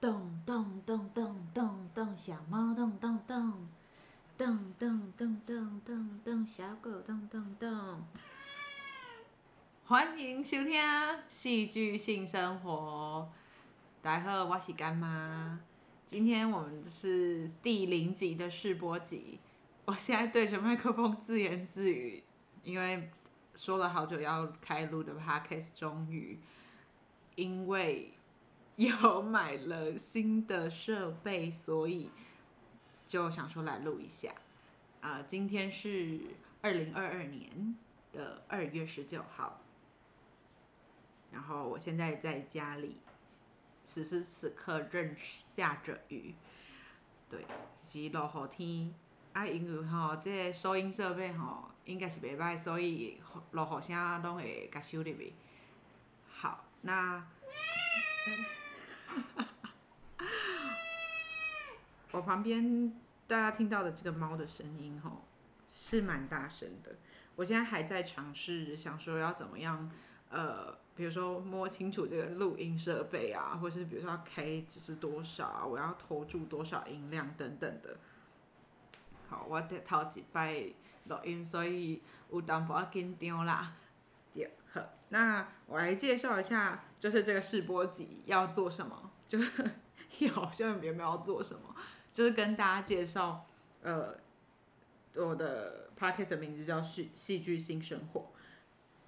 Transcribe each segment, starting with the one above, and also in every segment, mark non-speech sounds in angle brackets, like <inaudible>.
咚咚咚咚咚咚，小猫咚咚咚，咚咚咚咚咚咚，小狗咚咚咚。欢迎收听《戏剧性生活》。大家好，我是干妈。今天我们是第零集的试播集。我现在对着麦克风自言自语，因为说了好久要开录的 podcast，终于因为。有买了新的设备，所以就想说来录一下。啊，今天是二零二二年的二月十九号，然后我现在在家里，此时此刻正下着雨，对，是落雨天。啊，因为吼，这收音设备吼应该是袂歹，所以落雨声拢会甲收入去。好，那。<laughs> 我旁边大家听到的这个猫的声音，吼，是蛮大声的。我现在还在尝试，想说要怎么样，呃，比如说摸清楚这个录音设备啊，或是比如说要开只是多少啊，我要投注多少音量等等的。好，我得头几摆录音，所以有淡薄紧张啦。那我来介绍一下，就是这个试播集要做什么，就是 <laughs> 好像也没有要做什么，就是跟大家介绍，呃，我的 podcast 的名字叫戏戏剧新生活，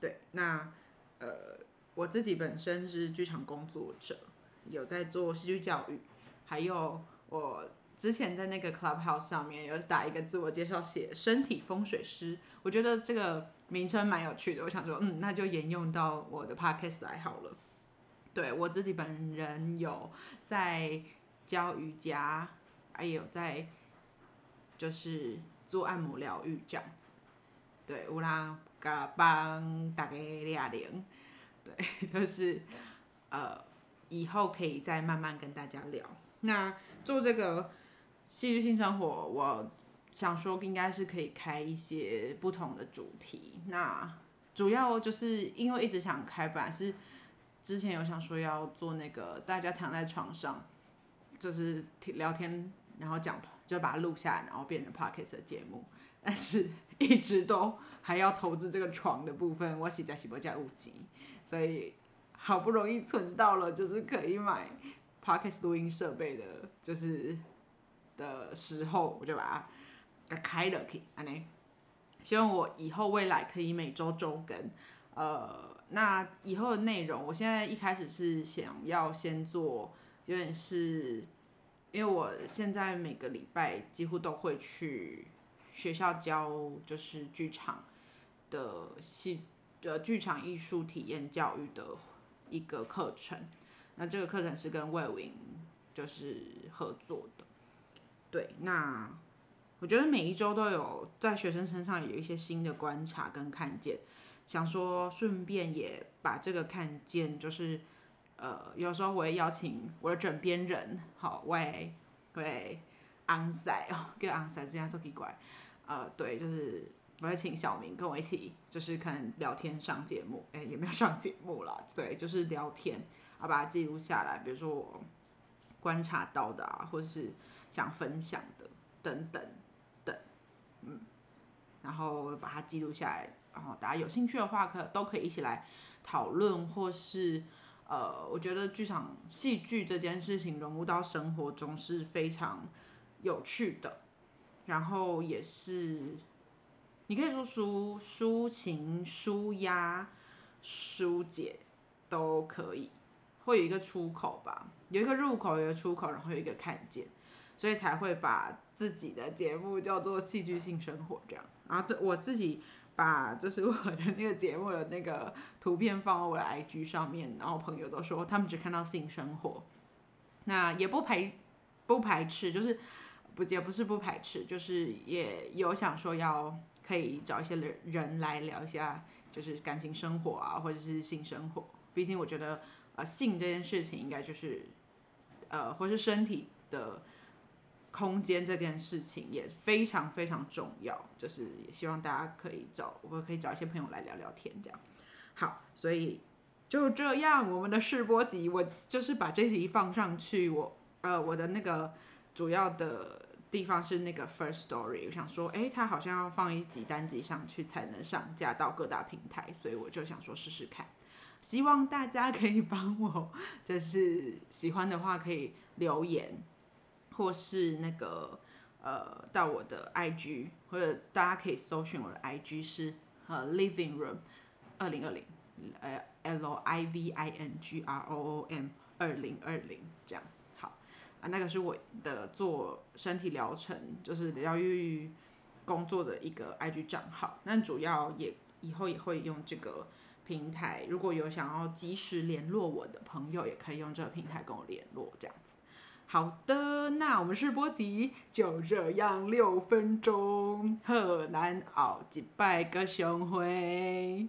对，那呃，我自己本身是剧场工作者，有在做戏剧教育，还有我。之前在那个 Clubhouse 上面有打一个自我介绍，写身体风水师，我觉得这个名称蛮有趣的。我想说，嗯，那就沿用到我的 Podcast 来好了。对我自己本人有在教瑜伽，还有在就是做按摩疗愈这样子。对，乌拉嘎帮大家俩零，对，<laughs> 就是呃，以后可以再慢慢跟大家聊。那做这个。戏剧性生活，我想说应该是可以开一些不同的主题。那主要就是因为一直想开，吧是之前有想说要做那个大家躺在床上，就是聊天，然后讲，就把它录下来，然后变成 podcast 的节目。但是一直都还要投资这个床的部分，我洗在洗不加五级，所以好不容易存到了，就是可以买 podcast 录音设备的，就是。的时候，我就把它开了，可以安尼。希望我以后未来可以每周周更。呃，那以后的内容，我现在一开始是想要先做，有点是，因为我现在每个礼拜几乎都会去学校教，就是剧场的戏呃剧场艺术体验教育的一个课程。那这个课程是跟魏云就是合作的。对，那我觉得每一周都有在学生身上有一些新的观察跟看见，想说顺便也把这个看见，就是呃，有时候我会邀请我的枕边人，好，喂喂，昂塞哦，跟昂塞这样做奇怪，呃，对，就是我会请小明跟我一起，就是可能聊天上节目，哎，也没有上节目啦，对，就是聊天，啊，把它记录下来，比如说我观察到的啊，或者是。想分享的等等等，嗯，然后把它记录下来，然后大家有兴趣的话，可都可以一起来讨论，或是呃，我觉得剧场戏剧这件事情融入到生活中是非常有趣的，然后也是你可以说抒抒情、抒压、疏解都可以，会有一个出口吧，有一个入口，有一个出口，然后有一个看见。所以才会把自己的节目叫做戏剧性生活这样，然后我自己把就是我的那个节目的那个图片放到我的 IG 上面，然后朋友都说他们只看到性生活，那也不排不排斥，就是不也不是不排斥，就是也有想说要可以找一些人人来聊一下，就是感情生活啊，或者是性生活，毕竟我觉得呃性这件事情应该就是呃或是身体的。空间这件事情也非常非常重要，就是也希望大家可以找我可以找一些朋友来聊聊天，这样好，所以就这样，我们的试播集我就是把这集放上去，我呃，我的那个主要的地方是那个 First Story，我想说，哎，它好像要放一集单集上去才能上架到各大平台，所以我就想说试试看。希望大家可以帮我，就是喜欢的话可以留言，或是那个呃到我的 IG，或者大家可以搜寻我的 IG 是呃 Living Room 二零二零，呃 L I V I N G R O O M 二零二零这样。好啊，那个是我的做身体疗程，就是疗愈工作的一个 IG 账号，那主要也以后也会用这个。平台如果有想要及时联络我的朋友，也可以用这个平台跟我联络，这样子。好的，那我们试播集就这样六分钟，很难熬，几百个雄灰。